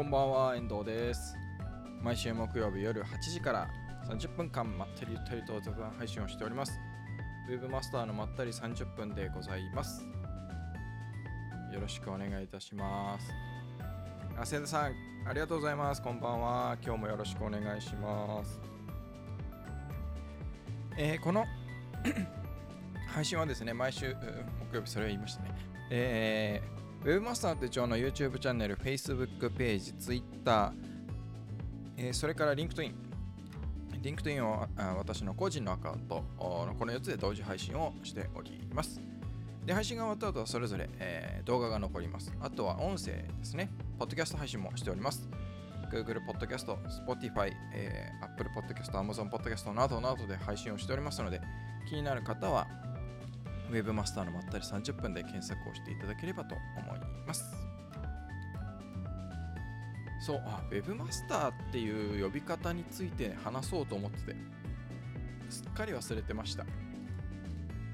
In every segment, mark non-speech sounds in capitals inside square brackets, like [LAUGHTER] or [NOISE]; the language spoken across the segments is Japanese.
こんばんは、遠藤です。毎週木曜日夜8時から30分間まったりゆったりと雑談配信をしております。ウェブマスターのまったり30分でございます。よろしくお願いいたします。あ、千田さん、ありがとうございます。こんばんは。今日もよろしくお願いします。えーこの配信はですね、毎週木曜日、それを言いましたね。えーウェブマスター手帳の YouTube チャンネル、Facebook ページ、Twitter、えーそれから LinkedIn。LinkedIn をあ私の個人のアカウントのこの4つで同時配信をしております。で、配信が終わった後はそれぞれ、えー動画が残ります。あとは音声ですね。ポッドキャスト配信もしております。Google Podcast、Spotify、えー Apple Podcast、Amazon Podcast などなどで配信をしておりますので、気になる方はウェブマスターのまったり30分で検索をしていただければと思いますます。そう、あ、ウェブマスターっていう呼び方について話そうと思ってて、すっかり忘れてました。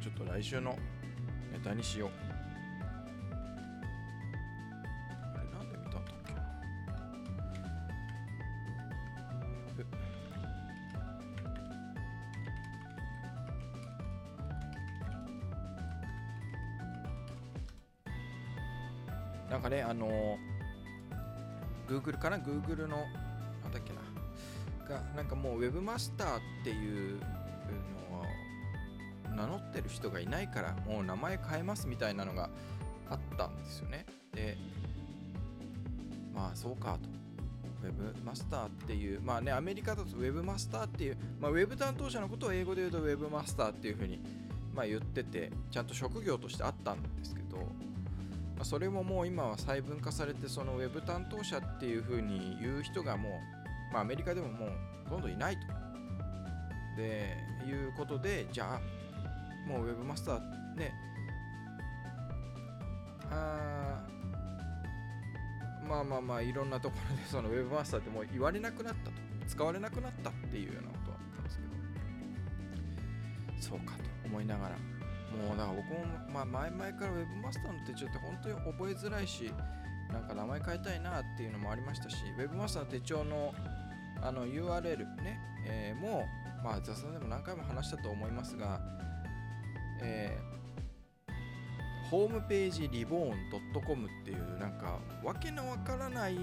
ちょっと来週のネタにしよう。Google かな ?Google の、なんだっけな？が、なんかもう Webmaster っていうのを名乗ってる人がいないから、もう名前変えますみたいなのがあったんですよね。で、まあそうかと。ウェブマスターっていう、まあね、アメリカだとウェブマスターっていう、まあ、ウェブ担当者のことを英語で言うとウェブマスターっていうふうに、まあ、言ってて、ちゃんと職業としてあったんですけど、まあ、それももう今は細分化されてそのウェブ担当者っっていう風に言う人がもう、まあ、アメリカでももうほとんどいないと。でいうことでじゃあもうウェブマスターね。あーまあまあまあいろんなところでそのウェブマスターってもう言われなくなったと使われなくなったっていうようなことだったんですけど。そうかと思いながら。もうだから僕も、まあ、前々から Web マスターの手帳って本当に覚えづらいし、なんか名前変えたいなっていうのもありましたし、Web マスターの手帳のあの URL ね、えーもう、まあ、雑談でも何回も話したと思いますが、えーホームページリボーン .com っていうなんかわけのわからない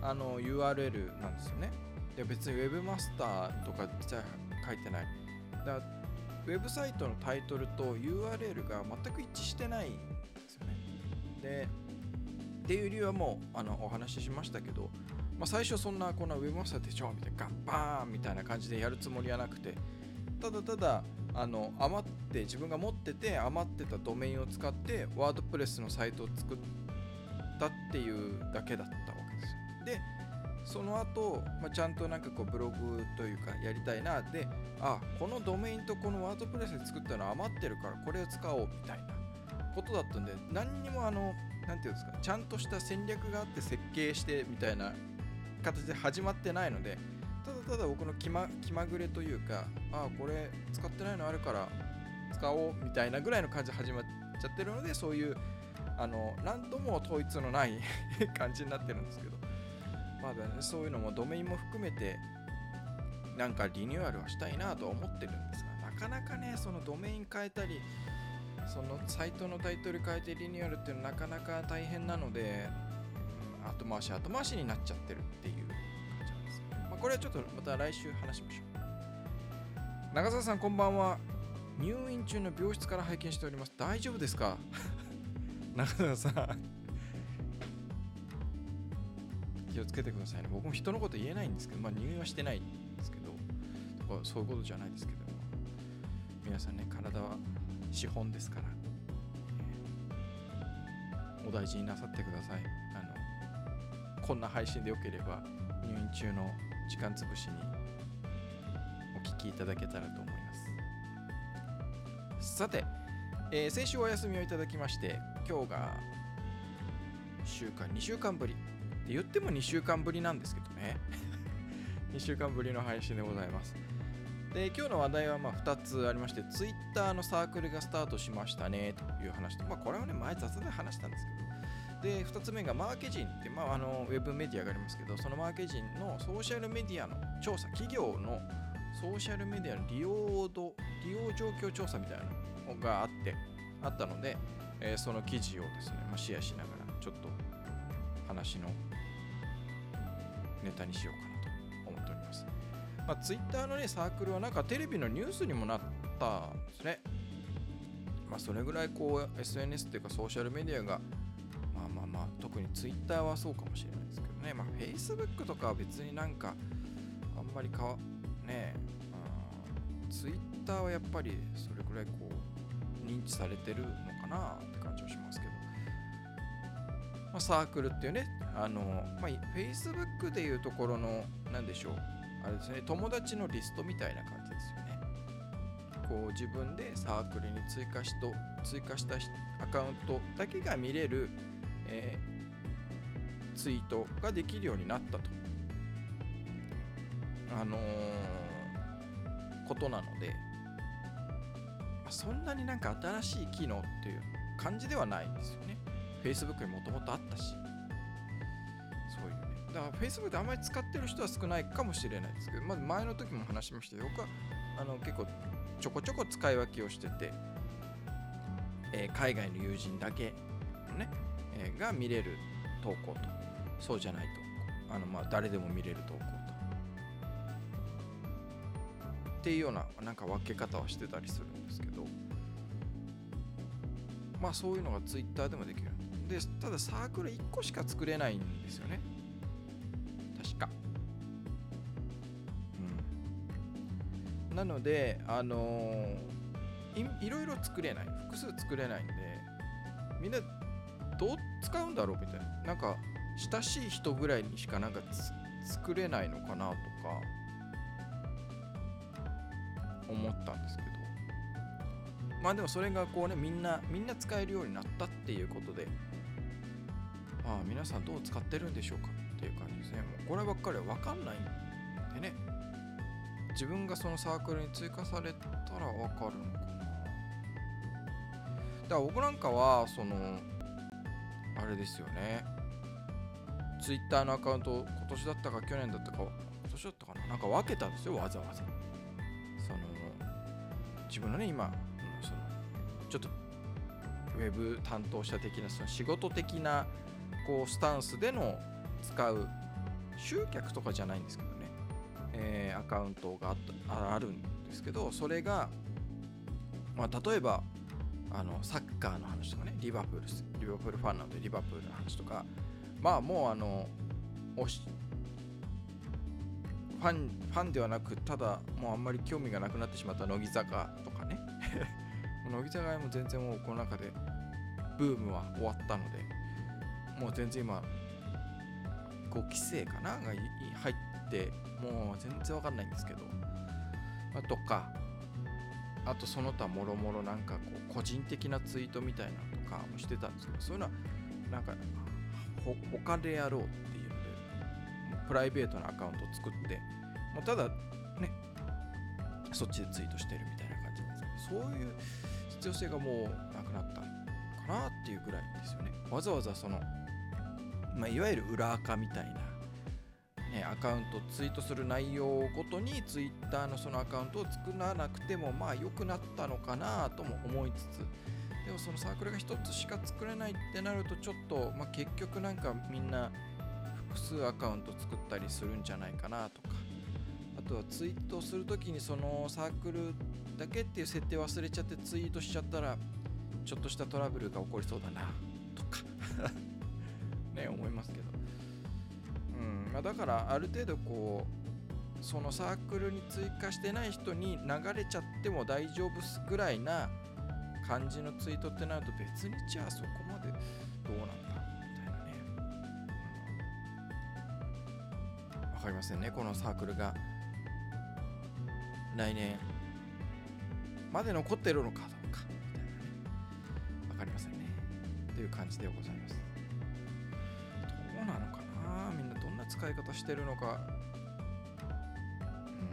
あの URL なんですよね。で別に Web マスターとかじゃ書いてない。だウェブサイトのタイトルと URL が全く一致してないんですよね。で、っていう理由はもうあのお話ししましたけど、まあ、最初そんなこんなウェブマスター手帳みたいなガッバーンみたいな感じでやるつもりはなくて、ただただあの余って自分が持ってて余ってたドメインを使ってワードプレスのサイトを作ったっていうだけだったわけですよ。で、その後、まあ、ちゃんとなんかこうブログというかやりたいなであこのドメインとこのワードプレスで作ったの余ってるからこれを使おうみたいなことだったんで何にもあのなんていうんですかちゃんとした戦略があって設計してみたいな形で始まってないのでただただ僕の気ま気まぐれというかああこれ使ってないのあるから使おうみたいなぐらいの感じで始まっちゃってるのでそういうあの何とも統一のない [LAUGHS] 感じになってるんですけどまあね、そういうのもドメインも含めてなんかリニューアルはしたいなとは思ってるんですがなかなかねそのドメイン変えたりそのサイトのタイトル変えてリニューアルっていうのはなかなか大変なので、後回し後回しになっちゃってるっていう。感じなんです、まあ、これはちょっとまた来週話しましょう。長澤さんこんばんは。入院中の病室から拝見しております。大丈夫ですか？[LAUGHS] 長澤さん。気をつけてくださいね。僕も人のこと言えないんですけど、まあ入院はしてないんですけど、とかそういうことじゃないですけど、皆さんね、体は資本ですから、えーお大事になさってください。あの、こんな配信でよければ、入院中の時間つぶしにお聞きいただけたらと思います。さて、えー先週お休みをいただきまして、今日が週間、2週間ぶり。って言っても2週間ぶりなんですけどね [LAUGHS] 2週間ぶりの配信でございますで今日の話題はまあ2つありまして Twitter のサークルがスタートしましたねという話とまあこれはね前雑で話したんですけどで2つ目がマーケジンって、まあ、あのウェブメディアがありますけどそのマーケジンのソーシャルメディアの調査企業のソーシャルメディアの利用度利用状況調査みたいなのがあってあったので、えー、その記事をですね、まあ、シェアしながらちょっと話のネタにしようかな。まあ、Twitter のねサークルはなんかテレビのニュースにもなったんですね。まあ、それぐらいこう SNS っていうかソーシャルメディアがまあまあまあ特に Twitter はそうかもしれないですけどねまあ Facebook とかは別になんかあんまりかわねえ、うん、Twitter はやっぱりそれぐらいこう認知されてるのかなって感じはしますけど、まあ、サークルっていうねあの、まあ、Facebook でいうところの何でしょうあれですね友達のリストみたいな感じですよねこう自分でサークルに追加しと追加したアカウントだけが見れる、えー、ツイートができるようになったと。あのー、ことなので、あ、そんなになんか新しい機能っていう感じではないんですよね。Facebook にもともとあったし。だから Facebook であんまり使ってる人は少ないかもしれないですけど、まず前の時も話しましたけど、僕はあの結構ちょこちょこ使い分けをしてて、えー、海外の友人だけね、えー、が見れる投稿と。そうじゃないと。あのまあ誰でも見れる投稿と。っていうようななんか分け方をしてたりするんですけど。まあそういうのが Twitter でもできる。でただサークル1個しか作れないんですよね。なので、あのー、いいろいろ作れない。複数作れないんでみんなどう使うんだろうみたいな。なんか親しい人ぐらいにしかなんか作れないのかなとか思ったんですけど。まあでもそれがこうねみんなみんな使えるようになったっていうことでまあ皆さんどう使ってるんでしょうかっていう感じですね。もうこればっかりは分かんないんでね。自分がそのサークルに追加されたらわかるのかな。だから僕なんかはそのあれですよね。ツイッターのアカウント今年だったか去年だったか今年だったかな。なんか分けたんですよわざわざ。その自分のね今そのちょっとウェブ担当者的なその仕事的なこうスタンスでの使う集客とかじゃないんですけど。えー、アカウントがあるんですけどそれが、まあ、例えばあのサッカーの話とかねリバプールリバプールファンなのでリバプールの話とかまあもうあのしファンファンではなくただもうあんまり興味がなくなってしまった乃木坂とかね。[LAUGHS] 乃木坂も全然もうこの中でブームは終わったのでもう全然今5期生かなが入ってもう全然わかんないんですけど、あ、とかあとその他もろもろなんかこう個人的なツイートみたいなとかもしてたんですけどそういうのはなんかほ他でやろうっていうのでプライベートなアカウントを作ってもうただねそっちでツイートしてるみたいな感じなんですけどそういう必要性がもうなくなったかなっていうぐらいですよね。わざわざその、まあ、いわゆる裏垢みたいなね、アカウントツイートする内容ごとにツイッターのそのアカウントを作らなくてもまあ良くなったのかなとも思いつつ。でもそのサークルが1つしか作れないってなるとちょっと、まあ、結局なんかみんな複数アカウント作ったりするんじゃないかなとか。あとはツイートするときにそのサークルだけっていう設定忘れちゃってツイートしちゃったらちょっとしたトラブルが起こりそうだなとか。[LAUGHS] ね思いますけど。だからある程度こうそのサークルに追加してない人に流れちゃっても大丈夫すぐらいな感じのツイートってなると別にじゃあそこまでどうなんだみたいなね。わ、かりませんねこのサークルが。来年まで残ってるのかどうかみたいなね。わかりませんね。という感じでございます。使い方してるのかうん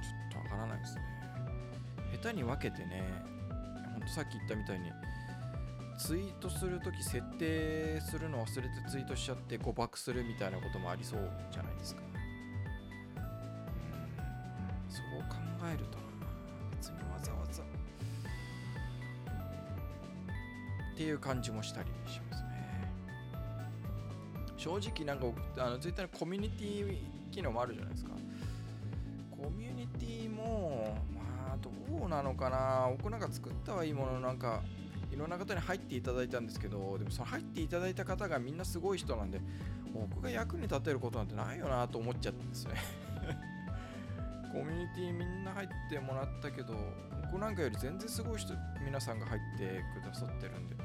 ちょっとわからないですね下手に分けてねほんとさっき言ったみたいにツイートするとき設定するの忘れてツイートしちゃって誤爆するみたいなこともありそうじゃないですか。そう考えるとな別にわざわざっていう感じもしたりします。正直なんかあのツイッターのコミュニティ機能もあるじゃないですか。コミュニティもまあどうなのかな。僕なんか作ったはいいものなんかいろんな方に入っていただいたんですけどでもその入っていただいた方がみんなすごい人なんで僕が役に立てることなんてないよなと思っちゃったんですね。[LAUGHS] コミュニティみんな入ってもらったけど僕なんかより全然すごい人皆さんが入ってくださってるんで。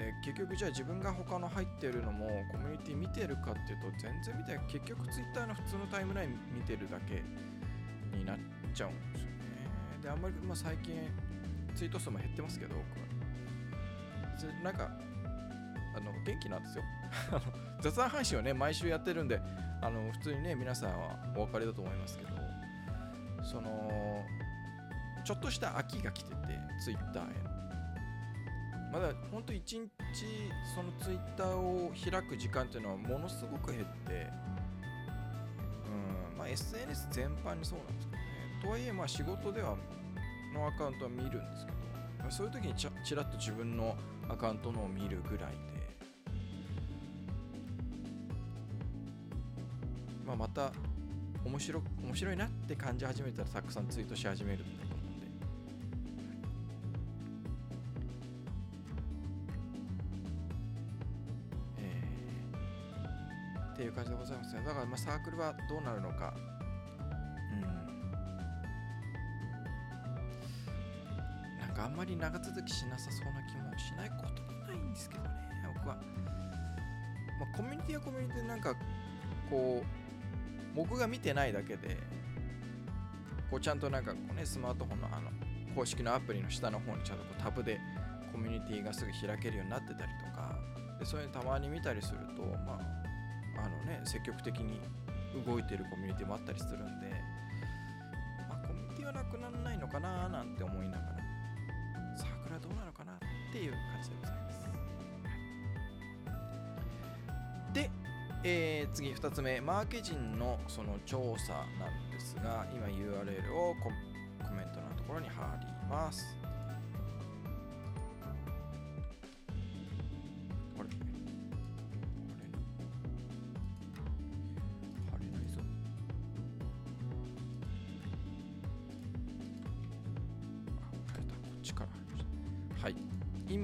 で結局じゃあ自分が他の入ってるのもコミュニティ見てるかっていうと全然見てない結局 Twitter の普通のタイムライン見てるだけになっちゃうんですよね。であんまり、まあ、最近ツイート数も減ってますけど僕は。なんかあの元気なんですよ。[LAUGHS] 雑談配信をね毎週やってるんであの普通にね皆さんはお分かりだと思いますけどそのちょっとした飽きが来ててツイッターへの。まだほんと1日そのツイッターを開く時間っていうのはものすごく減ってうんまあ SNS 全般にそうなんですけどね。とはいえまあ仕事ではのアカウントは見るんですけど、まあそういう時にちちらっと自分のアカウントのを見るぐらいでまあまた面白面白いなって感じ始めたらたくさんツイートし始める感じでございますね。だからまサークルはどうなるのか。うん。なんかあんまり長続きしなさそうな気もしないこともないんですけどね僕は、まあ、コミュニティはコミュニティでなんかこう僕が見てないだけでこうちゃんとなんかこうねスマートフォンのあの公式のアプリの下の方にちゃんとこうタブでコミュニティがすぐ開けるようになってたりとかでそういうのたまに見たりするとまああのね積極的に動いてるコミュニティもあったりするんで、まあ、コミュニティはなくならないのかななんて思いながらサークルはどうなのかなっていう感じでございます。でえー次2つ目マーケジンのその調査なんですが今 URL をコメントのところに貼ります。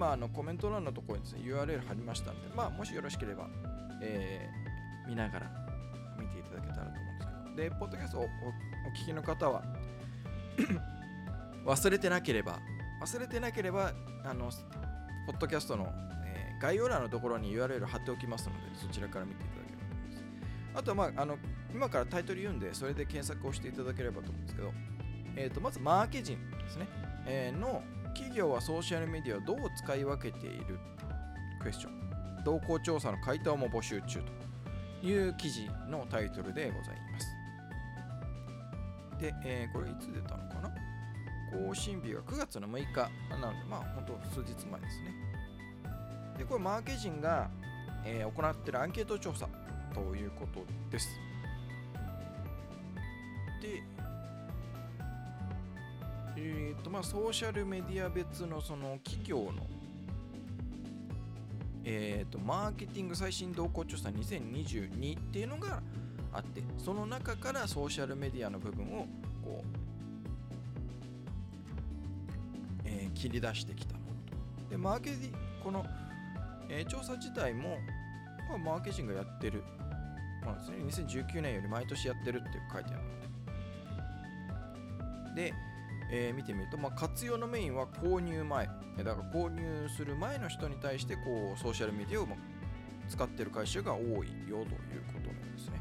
今あのコメント欄のところにですね URL 貼りましたんでまあもしよろしければえー見ながら見ていただけたらと思うんですけど。でポッドキャストをおお聞きの方は [COUGHS] 忘れてなければ忘れてなければあのポッドキャストの、えー概要欄のところに URL 貼っておきますのでそちらから見ていただければと思います。あとは、まあ、あの今からタイトル言うんでそれで検索をしていただければと思うんですけど、えー、とまずマーケジンですね、えーの企業はソーシャルメディアをどう使い分けている？クエスチョン動向調査の回答も募集中という記事のタイトルでございます。で、えーこれいつ出たのかな？更新日が9月の6日なので、まあ本当数日前ですね。で、これマーケジンが、えー行っているアンケート調査ということです。で、えーとまあ、ソーシャルメディア別のその企業のえー、とマーケティング最新動向調査2022っていうのがあってその中からソーシャルメディアの部分をこう、えー切り出してきたものと。でマーケティこの、えー調査自体も、まあ、マーケティングやってる。ものですね2019年より毎年やってるって書いてあるので。で、えー見てみると、まあ、活用のメインは購入前だから購入する前の人に対してこうソーシャルメディアを使ってる会社が多いよということなんですね。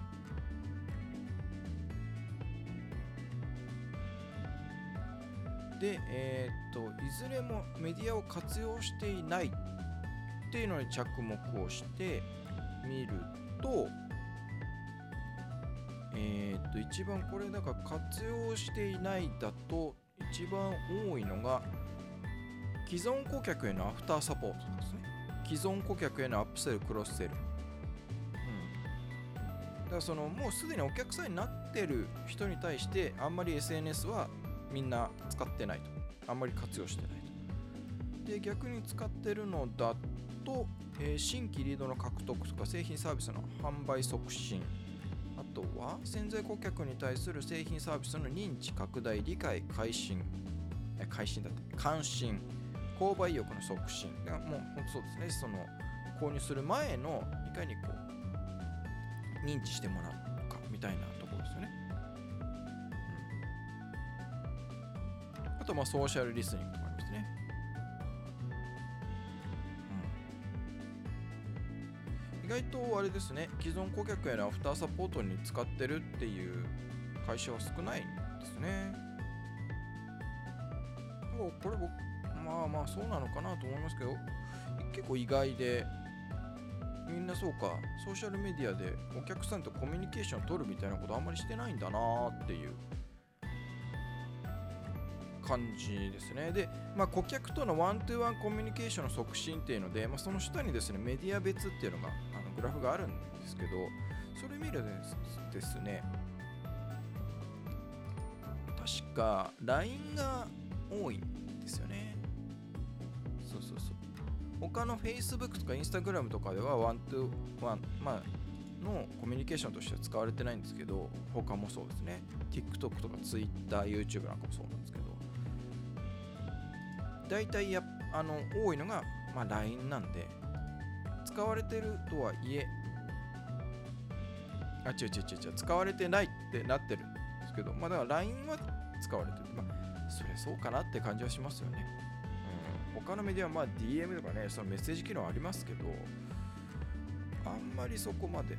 で、えーといずれもメディアを活用していないっていうのに着目をしてみると、えーっと一番これだから活用していないだと一番多いのが既存顧客へのアフターサポートですね。既存顧客へのアップセルクロスセル。だからそのもうすでにお客さんになってる人に対してあんまり SNS はみんな使ってないと。あんまり活用してないと。で逆に使ってるのだと、えー新規リードの獲得とか製品サービスの販売促進。あとは潜在顧客に対する製品サービスの認知拡大理解改心改心だって。関心。購買意欲の促進。がもう本当そうですね。その購入する前のいかにこう認知してもらうかみたいなところですよね、うん、あとまあソーシャルリスニング意外とあれですね既存顧客へのアフターサポートに使ってるっていう会社は少ないんですね。でもこれ僕まあまあそうなのかなと思いますけど結構意外でみんなそうかソーシャルメディアでお客さんとコミュニケーションを取るみたいなことあんまりしてないんだなーっていう。感じですね。で、まあ、顧客とのワントゥーワンコミュニケーションの促進っていうので、まあ、その下にですねメディア別っていうのがグラフがあるんですけどそれ見るとですね確か LINE が多いんですよね。そうそうそう。他の Facebook とか Instagram とかではワントゥワン、まあ、のコミュニケーションとしては使われてないんですけど他もそうですね。TikTok とか Twitter、YouTube なんかもそうなんですけど。大体やあの多いのが、まあ、LINE なんで使われてるとはいえあ違う違う違う違う使われてないってなってるんですけどまあだから LINE は使われてる。まあそれそうかなって感じはしますよね。うん。他のメディアはまあ DM とかねそのメッセージ機能ありますけどあんまりそこまで。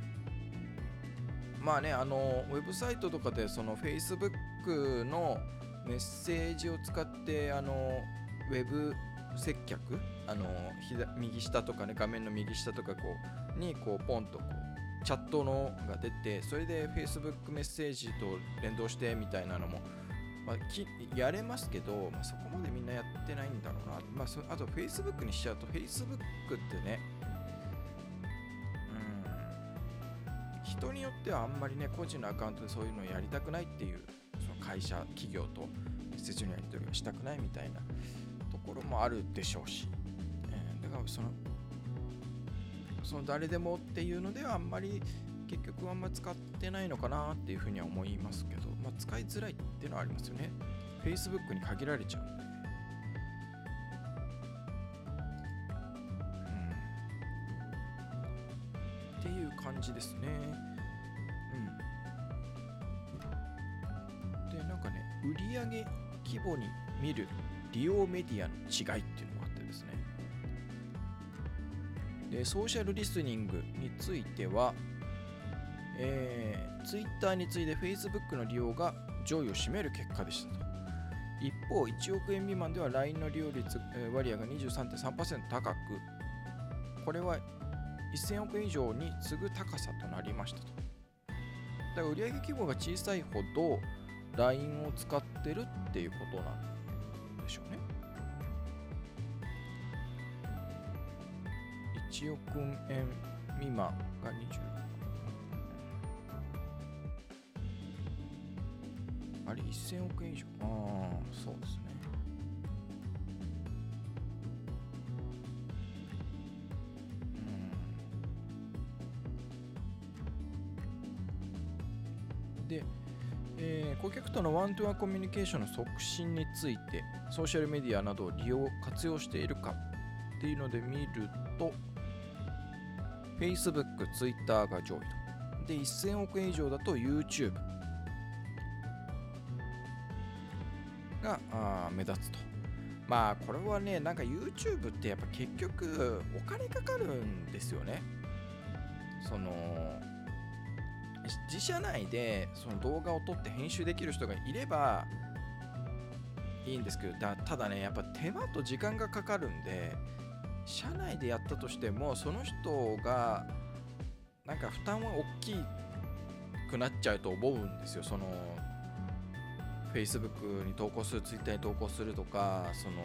まあねあのウェブサイトとかでその Facebook のメッセージを使ってあのウェブ接客あの左右下とかね画面の右下とかこうにこうポンとこうチャットのが出てそれで Facebook メッセージと連動してみたいなのも、まあ、きやれますけど、まあ、そこまでみんなやってないんだろうな、まあ、そあと Facebook にしちゃうと Facebook ってね人によってはあんまりね個人のアカウントでそういうのをやりたくないっていうその会社企業とメッセージのやり取りをしたくないみたいなころもあるでしょうし、えだからそのその誰でもっていうのではあんまり結局あんま使ってないのかなっていうふうには思いますけど、まあ、使いづらいっていうのはありますよね。Facebook に限られちゃう。っていう感じですね。うん。でなんかね売上規模に見る利用メディアの違いっていうのもあってですね。でソーシャルリスニングについては、えー、Twitter に次いで Facebook の利用が上位を占める結果でしたと。一方1億円未満では LINE の利用率割合が23.3%高くこれは1000億円以上に次ぐ高さとなりましたと。だから売上規模が小さいほど LINE を使ってるっていうことなん1億円未満が20あれ1000億円以上。ああそうですね。うん。で、えー顧客とのワントゥワンコミュニケーションの促進についてソーシャルメディアなどを利用活用しているかっていうので見ると Facebook、Twitter が上位と。で1000億円以上だと YouTube があ目立つと。まあこれはねなんか YouTube ってやっぱ結局お金かかるんですよね。その自社内でその動画を撮って編集できる人がいればいいんですけどだただねやっぱ手間と時間がかかるんで社内でやったとしてもその人がなんか負担は大きくなっちゃうと思うんですよ。その Facebook に投稿する Twitter に投稿するとかその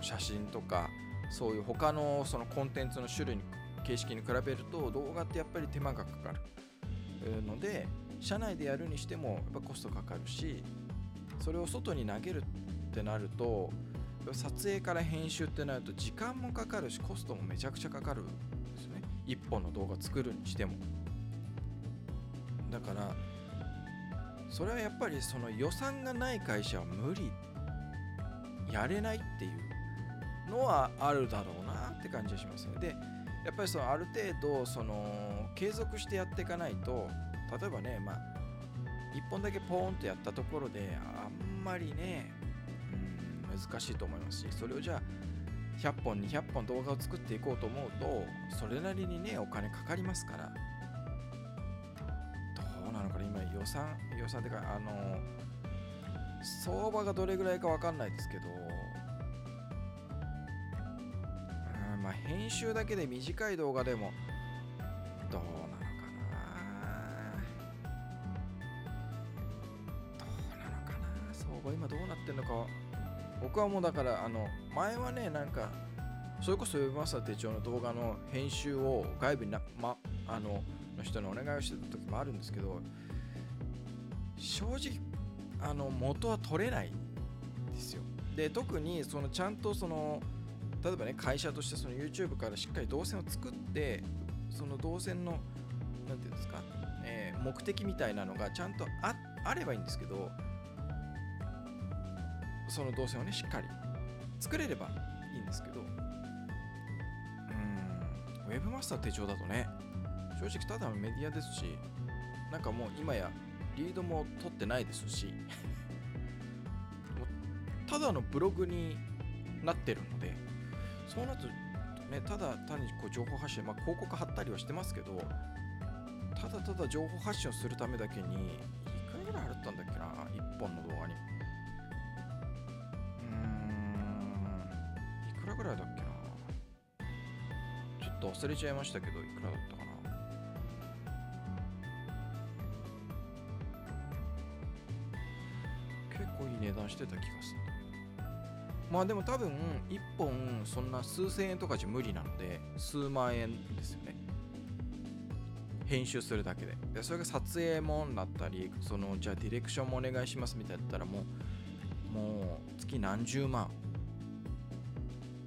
写真とかそういう他のそのコンテンツの種類に形式に比べると動画ってやっぱり手間がかかるので社内でやるにしてもやっぱコストかかるしそれを外に投げるってなると撮影から編集ってなると時間もかかるしコストもめちゃくちゃかかるんですね。1本の動画作るにしても。だからそれはやっぱりその予算がない会社は無理。やれないっていうのはあるだろうなって感じがしますね。でやっぱりそのある程度その継続してやっていかないと例えばねまあ1本だけポーンとやったところであんまりね難しいと思いますしそれをじゃあ100本200本動画を作っていこうと思うとそれなりにねお金かかりますから。どうなのかな？今予算予算ってかあの相場がどれぐらいか分かんないですけどまあ編集だけで短い動画でもどうなのかな？どうなのかな？相場今どうなってんのか僕はもうだからあの前はねなんかそれこそウェブマスター手帳の動画の編集を外部にな、ま、あのの人にお願いをしてた時もあるんですけど正直あの元は取れないんですよ。で特にそのちゃんとその例えばね会社としてその YouTube からしっかり動線を作ってその動線の何て言うんですか、えー、目的みたいなのがちゃんとああればいいんですけどその動線をねしっかり作れればいいんですけど。うんウェブマスター手帳だとね正直ただのメディアですしなんかもう今やリードも取ってないですし [LAUGHS] ただのブログになってるのでそうなるとねただ単にこう情報発信まあ広告貼ったりはしてますけどただただ情報発信をするためだけにいくらぐらい払ったんだっけな1本の動画に。と忘れちゃいましたけどいくらだったかな。結構いい値段してた気がする。まあでも多分1本そんな数千円とかじゃ無理なので数万円ですよね。編集するだけで。でそれが撮影もんだったりそのじゃあディレクションもお願いしますみたいだったらもうもう月何十万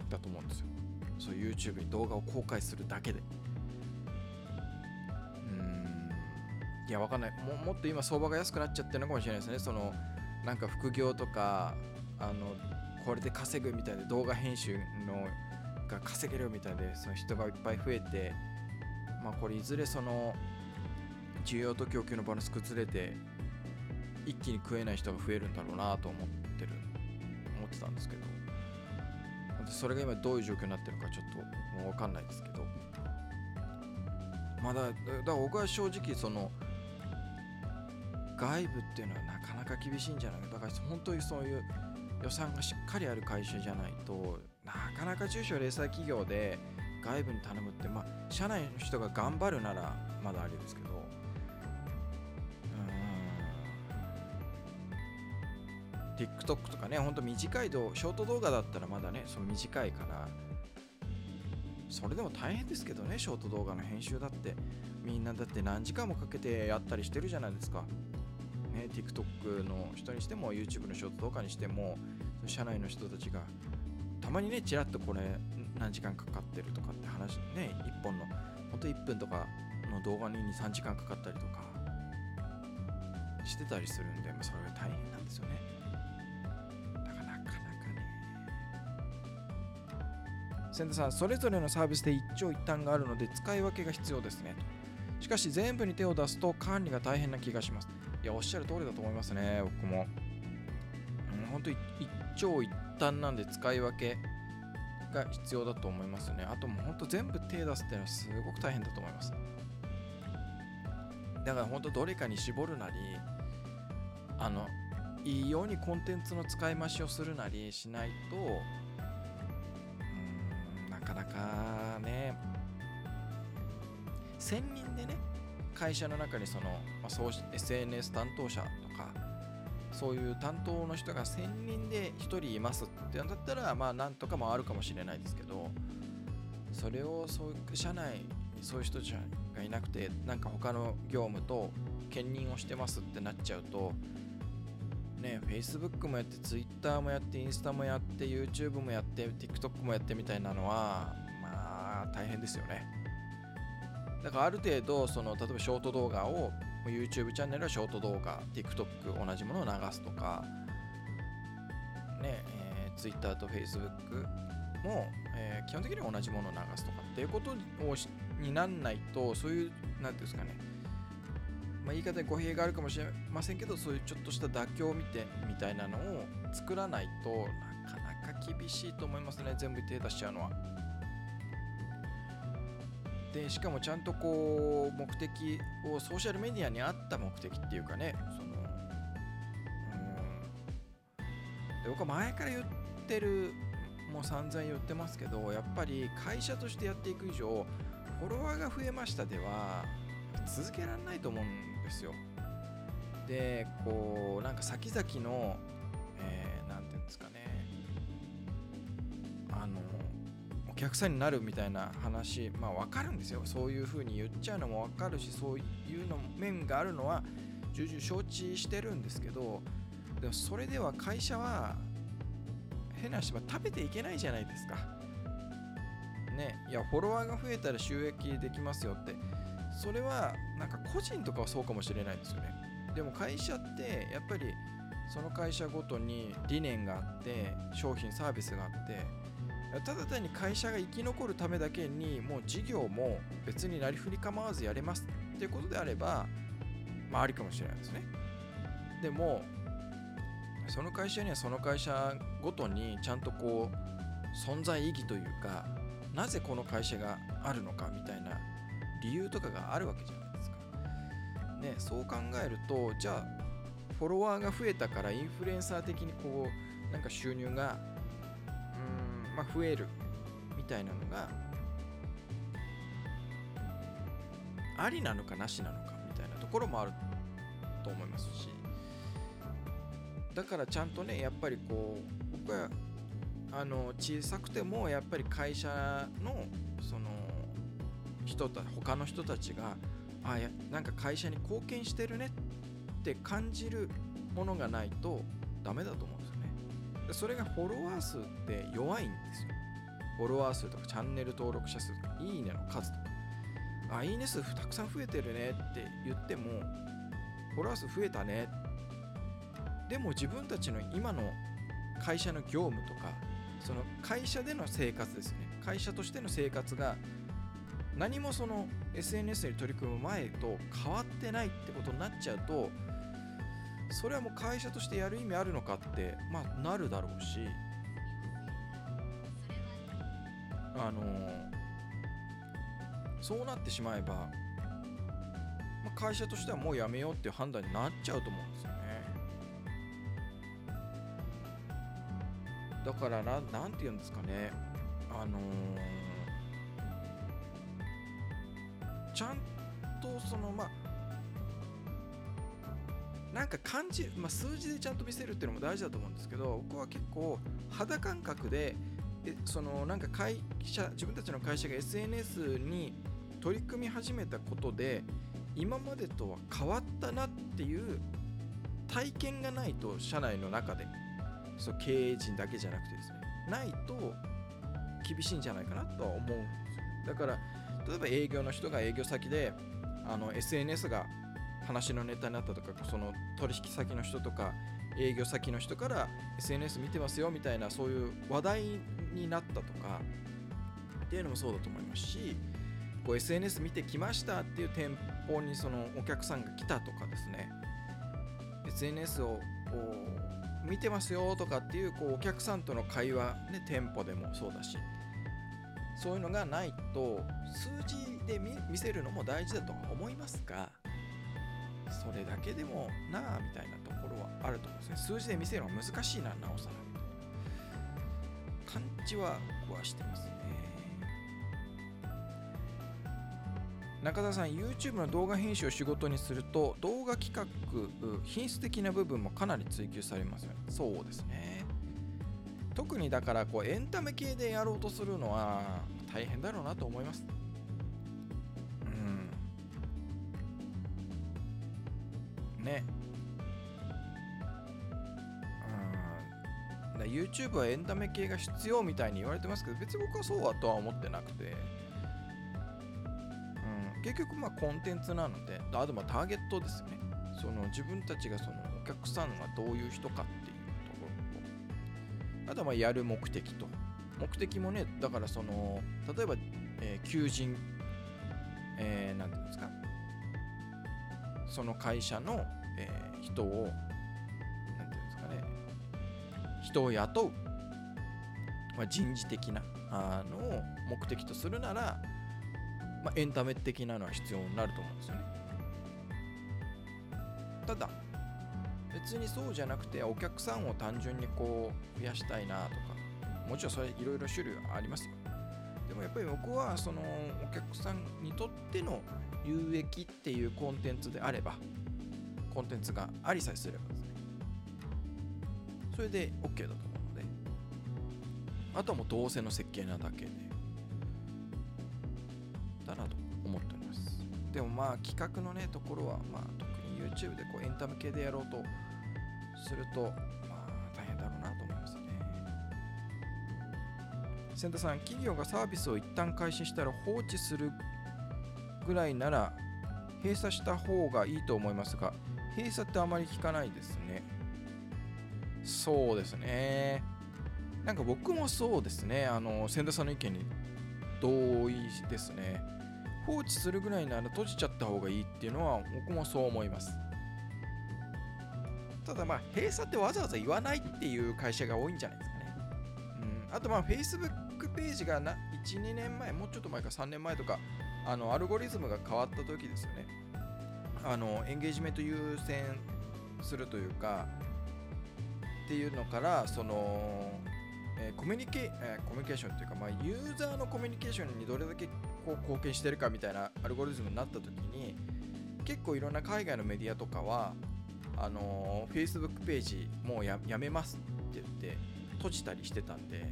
だと思うんですよ。そう YouTube に動画を公開するだけで。うん。いやわかんない。ももっと今相場が安くなっちゃってるのかもしれないですね。そのなんか副業とかあのこれで稼ぐみたいで動画編集のが稼げるみたいでその人がいっぱい増えてまあこれいずれその需要と供給のバランス崩れて一気に食えない人が増えるんだろうなと思ってる思ってたんですけど。それが今どういう状況になってるのかちょっともう分かんないですけど。まだだから僕は正直その外部っていうのはなかなか厳しいんじゃない？かだから本当にそういう予算がしっかりある会社じゃないとなかなか中小零細企業で外部に頼むってまあ社内の人が頑張るならまだあれですけど TikTok とかねほんと短い動ショート動画だったらまだねその短いから。それでも大変ですけどねショート動画の編集だって。みんなだって何時間もかけてやったりしてるじゃないですか。ね、TikTok の人にしても YouTube のショート動画にしても社内の人たちが。たまにねちらっとこれ何時間かかってるとかって話ね1本のほんと1分とかの動画に23時間かかったりとか。してたりするんで、まあ、それが大変なんですよね。千田さんそれぞれのサービスで一長一短があるので使い分けが必要ですねしかし全部に手を出すと管理が大変な気がしますいや、おっしゃる通りだと思いますね、僕も。うん、本当に一長一短なんで使い分けが必要だと思いますね。あともう本当全部手出すっていうのはすごく大変だと思います。だから本当どれかに絞るなり、あの、いいようにコンテンツの使い回しをするなりしないと、かね、1000人でね、会社の中にその、まあ、そう SNS 担当者とかそういう担当の人が1000人で1人いますってんだったらまあなんとかもあるかもしれないですけどそれをそういう社内そういう人じゃがいなくてなんか他の業務と兼任をしてますってなっちゃうとね Facebook もやって Twitter もやってインスタもやって YouTube もやって TikTok もやってみたいなのは大変ですよねだからある程度その例えばショート動画を YouTube チャンネルはショート動画 TikTok 同じものを流すとかね、えー、Twitter と Facebook も、えー、基本的には同じものを流すとかっていうことをになんないとそういう何ていうんですかねまあ、言い方に語弊があるかもしれませんけどそういうちょっとした妥協みてみたいなのを作らないとなかなか厳しいと思いますね全部手出しちゃうのは。でしかもちゃんとこう目的をソーシャルメディアに合った目的っていうかねそのうん。で僕は前から言ってるもう散々言ってますけどやっぱり会社としてやっていく以上フォロワーが増えましたでは続けられないと思うんですよ。でこうなんか先々のえー、て言うんですかねお客さんになるみたいな話まあ分かるんですよ。そういう風に言っちゃうのも分かるしそういうの面があるのは重々承知してるんですけどでもそれでは会社は変な話は食べていけないじゃないですか。ねいやフォロワーが増えたら収益できますよって。それはなんか個人とかはそうかもしれないですよね。でも会社ってやっぱりその会社ごとに理念があって商品サービスがあってただ単に会社が生き残るためだけにもう事業も別になりふり構わずやれますっていうことであればまあありかもしれないですねでもその会社にはその会社ごとにちゃんとこう存在意義というかなぜこの会社があるのかみたいな理由とかがあるわけじゃないですか。ね、そう考えるとじゃあフォロワーが増えたからインフルエンサー的にこうなんか収入が、まあ、増えるみたいなのがありなのかなしなのかみたいなところもあると思いますしだからちゃんとねやっぱりこう僕はあの小さくてもやっぱり会社のその人た他の人たちがあやなんか会社に貢献してるねって感じるものがないとダメだと思うんですそれがフォロワー数って弱いんですよ。フォロワー数とかチャンネル登録者数とかいいねの数とか。あいいね数たくさん増えてるねって言ってもフォロワー数増えたね。でも自分たちの今の会社の業務とかその会社での生活ですね。会社としての生活が何もその SNS に取り組む前と変わってないってことになっちゃうとそれはもう会社としてやる意味あるのかってまあなるだろうしあのそうなってしまえば、まあ、会社としてはもうやめようっていう判断になっちゃうと思うんですよね。だからななんて言うんですかね。あのーちゃんとそのまあなんか感じ、まあ、数字でちゃんと見せるっていうのも大事だと思うんですけど僕は結構肌感覚でえそのなんか会社自分たちの会社が SNS に取り組み始めたことで今までとは変わったなっていう体験がないと社内の中でそう経営陣だけじゃなくてですねないと厳しいんじゃないかなとは思うんですよ。だから例えば営業の人が営業先であの SNS が話のネタになったとかその取引先の人とか営業先の人から SNS 見てますよみたいなそういう話題になったとかっていうのもそうだと思いますしこう SNS 見てきましたっていう店舗にそのお客さんが来たとかですね。SNS を見てますよとかっていうこうお客さんとの会話ね店舗でもそうだし。そういうのがないと数字で見せるのも大事だとは思いますがそれだけでもなあみたいなところはあると思うんですね。数字で見せるのは難しいななおさら。感じは僕はしてますね。中田さん YouTube の動画編集を仕事にすると動画企画品質的な部分もかなり追求されますよね。そうですね。特にだからこうエンタメ系でやろうとするのは大変だろうなと思います。ね。うん。だ YouTube はエンタメ系が必要みたいに言われてますけど別に僕はそうはとは思ってなくて。うん。結局まあコンテンツなのであとまあターゲットですね。その自分たちがそのお客さんがどういう人かっていうところと。あとはまあやる目的と。目的もねだからその例えば、えー、求人。えー、なんていうんですか。その会社の、えー、人をなんていうんですかね人を雇う、まあ、人事的なあのを目的とするならまあ、エンタメ的なのは必要になると思うんですよね。ただ別にそうじゃなくてお客さんを単純にこう増やしたいなとかもちろんそれいろいろ種類ありますよ。でもやっぱり僕はそのお客さんにとっての有益っていうコンテンツであればコンテンツがありさえすればですね。それで OK だと思うので。あとはもうどうせの設計なだけで。でもまあ企画のねところはまあ特に YouTube でこうエンタメ系でやろうとするとまあ大変だろうなと思いますね。千田さん企業がサービスを一旦開始したら放置するぐらいなら閉鎖した方がいいと思いますが閉鎖ってあまり聞かないですね。そうですね。なんか僕もそうですね。あの千田さんの意見に同意ですね。放置するぐらいなら閉じちゃった方がいいっていうのは僕もそう思います。ただまあ閉鎖ってわざわざ言わないっていう会社が多いんじゃないですかね。うん。あとまあ Facebook ページが12年前もうちょっと前か3年前とかあのアルゴリズムが変わった時ですよね。あのエンゲージメント優先するというかっていうのからそのえー、コミュニケえー、コミュニケーションっていうか、まあ、ユーザーのコミュニケーションにどれだけこう貢献してるかみたいなアルゴリズムになった時に結構いろんな海外のメディアとかはあのー、Facebook ページもうやめますって言って閉じたりしてたんで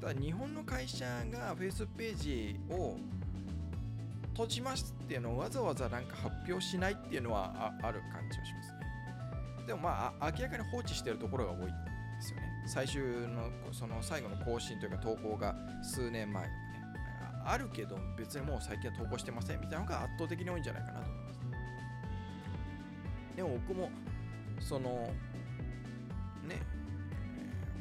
ただ日本の会社が Facebook ページを閉じますっていうのをわざわざなんか発表しないっていうのはある感じはしますね。でもまあ明らかに放置してるところが多いんですよね。最終のその最後の更新というか投稿が数年前。とかねあるけど別にもう最近は投稿してませんみたいなのが圧倒的に多いんじゃないかなと思います。でも僕もそのね、え、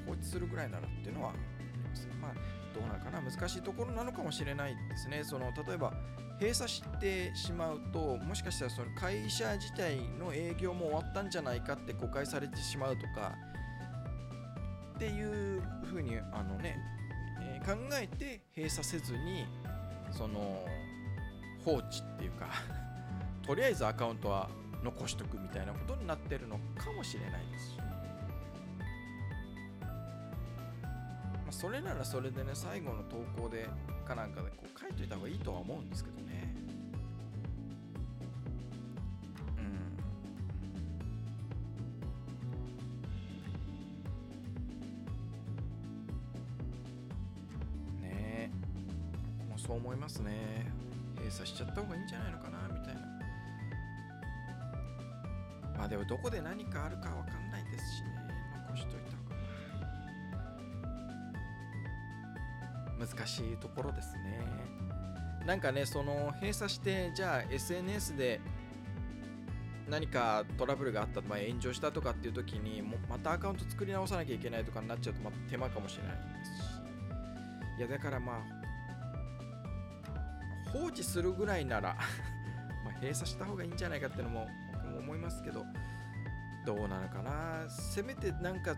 放置するぐらいならっていうのはあります。まあどうなのかな。難しいところなのかもしれないですね。その例えば閉鎖してしまうともしかしたらその会社自体の営業も終わったんじゃないかって誤解されてしまうとかっていうふうにあのね、え、考えて閉鎖せずにその放置っていうか [LAUGHS] とりあえずアカウントは残しとくみたいなことになってるのかもしれないです。し、まあ、それならそれでね最後の投稿でかなんかでこう書いといた方がいいとは思うんですけどね。うん。ねえ。もうそう思いますね。閉鎖しちゃった方がいいんじゃないのかなみたいな。まあでもどこで何かあるかわかんないですしね。難しいところですね。なんかねその閉鎖してじゃあ SNS で何かトラブルがあった、まあ、炎上したとかっていう時にもまたアカウント作り直さなきゃいけないとかになっちゃうと、ま手間かもしれないですし。いやだからまあ放置するぐらいなら [LAUGHS] ま閉鎖した方がいいんじゃないかっていうのも僕も思いますけどどうなのかな。せめてなんか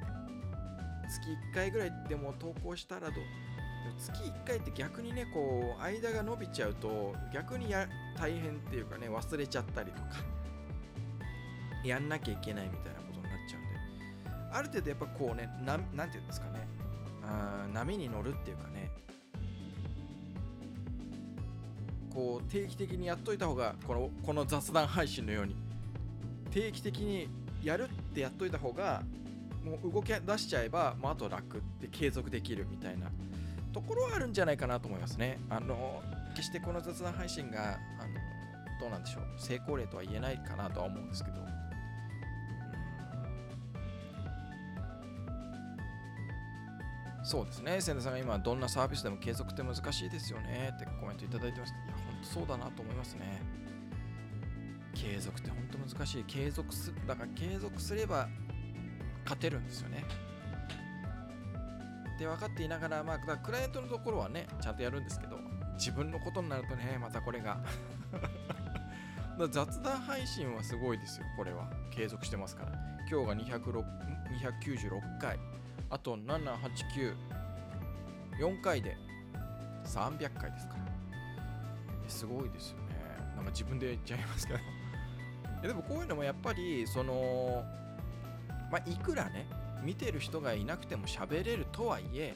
月1回ぐらいでも投稿したらどう？月1回って逆にねこう間が伸びちゃうと逆にや大変っていうかね忘れちゃったりとか。やんなきゃいけないみたいなことになっちゃうんで。ある程度やっぱこうね何て言うんですかね。あ波に乗るっていうかね。こう定期的にやっといた方がこのこの雑談配信のように。定期的にやるってやっといた方がもう動き出しちゃえば、まあ、あと楽で継続できるみたいな。ところはあるんじゃないかなと思いますね。あの決してこの雑談配信があのどうなんでしょう。成功例とは言えないかなとは思うんですけど、そうですね。千田さんが今どんなサービスでも継続って難しいですよね。ってコメントいただいてますいや本当そうだなと思いますね。継続って本当難しい。継続すだから継続すれば勝てるんですよね。で分かっていながら、まあ、クライアントのところはねちゃんとやるんですけど自分のことになるとねまたこれが。[LAUGHS] 雑談配信はすごいですよこれは。継続してますから。今日が296回。あと789 4回で300回ですから。すごいですよね。なんか自分で言っちゃいますけど。でもこういうのもやっぱりそのまあいくらね見てる人がいなくても喋れるとはいえ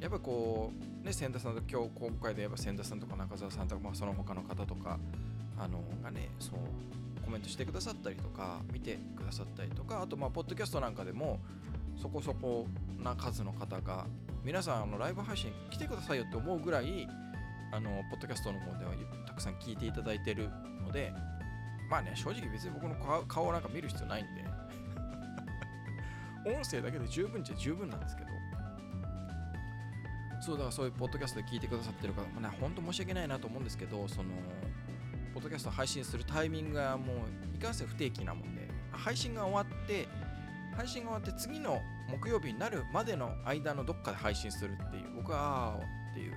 やっぱこうね千田さんと今日今回で言えば千田さんとか中澤さんとか、まあ、その他の方とかあのがねそうコメントしてくださったりとか見てくださったりとかあとまあポッドキャストなんかでもそこそこな数の方が皆さんあのライブ配信来てくださいよって思うぐらいあのポッドキャストの方ではたくさん聞いていただいてるのでまあね正直別に僕の顔なんか見る必要ないんで音声だけで十分っちゃ十分なんですけど。そうだからそういうポッドキャストで聞いてくださってる方もね本当申し訳ないなと思うんですけどそのポッドキャスト配信するタイミングがもういかんせん不定期なもんで配信が終わって配信が終わって次の木曜日になるまでの間のどっかで配信するっていう僕はああっていう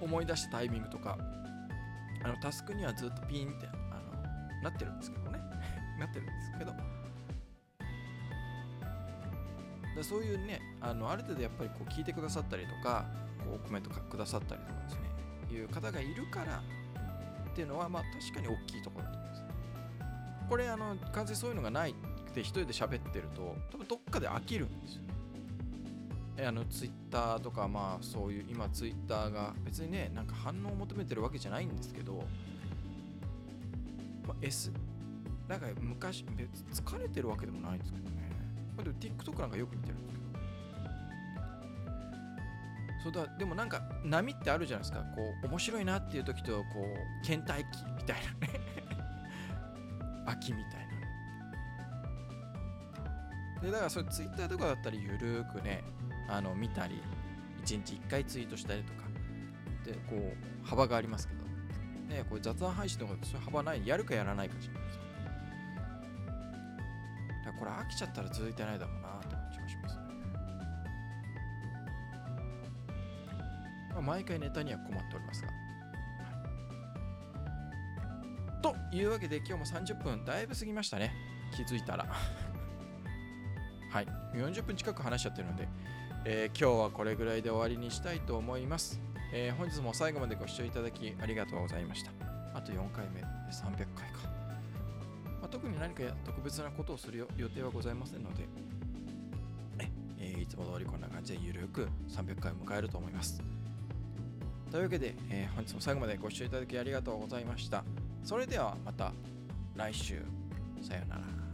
思い出したタイミングとかあのタスクにはずっとピンってあのなってるんですけどね。[LAUGHS] なってるんですけど。でそういうねあのある程度やっぱりこう聞いてくださったりとかこうコメントくださったりとかですねいう方がいるからっていうのはまあ確かに大きいところだと思います。これあの完全にそういうのがないって一人で喋ってると多分どっかで飽きるんですよ。あのツイッターとかまあそういう今ツイッターが別にねなんか反応を求めてるわけじゃないんですけど、まあ、S なんか昔別疲れてるわけでもないんですけどね。まあ、でも TikTok なんかよく見てるんですけど。そうだでもなんか波ってあるじゃないですか。こう面白いなっていう時とこう倦怠期みたいなね。[LAUGHS] 秋みたいな。でだからそれ Twitter とかだったりゆるくねあの見たり1日1回ツイートしたりとか。でこう幅がありますけど。ねこれ雑談配信とかそういう幅ないやるかやらないかじゃないですか。これ飽きちゃったら続いてないだろうなって感じがします。まあ、毎回ネタには困っておりますが。というわけで今日も30分だいぶ過ぎましたね。気づいたら。[LAUGHS] はい。40分近く話しちゃってるので、えー、今日はこれぐらいで終わりにしたいと思います。えー、本日も最後までご視聴いただきありがとうございました。あと4回目で300回か。特に何か特別なことをする予定はございませんので、えー、いつも通りこんな感じでゆるく300回を迎えると思います。というわけで、えー、本日も最後までご視聴いただきありがとうございました。それではまた来週。さようなら。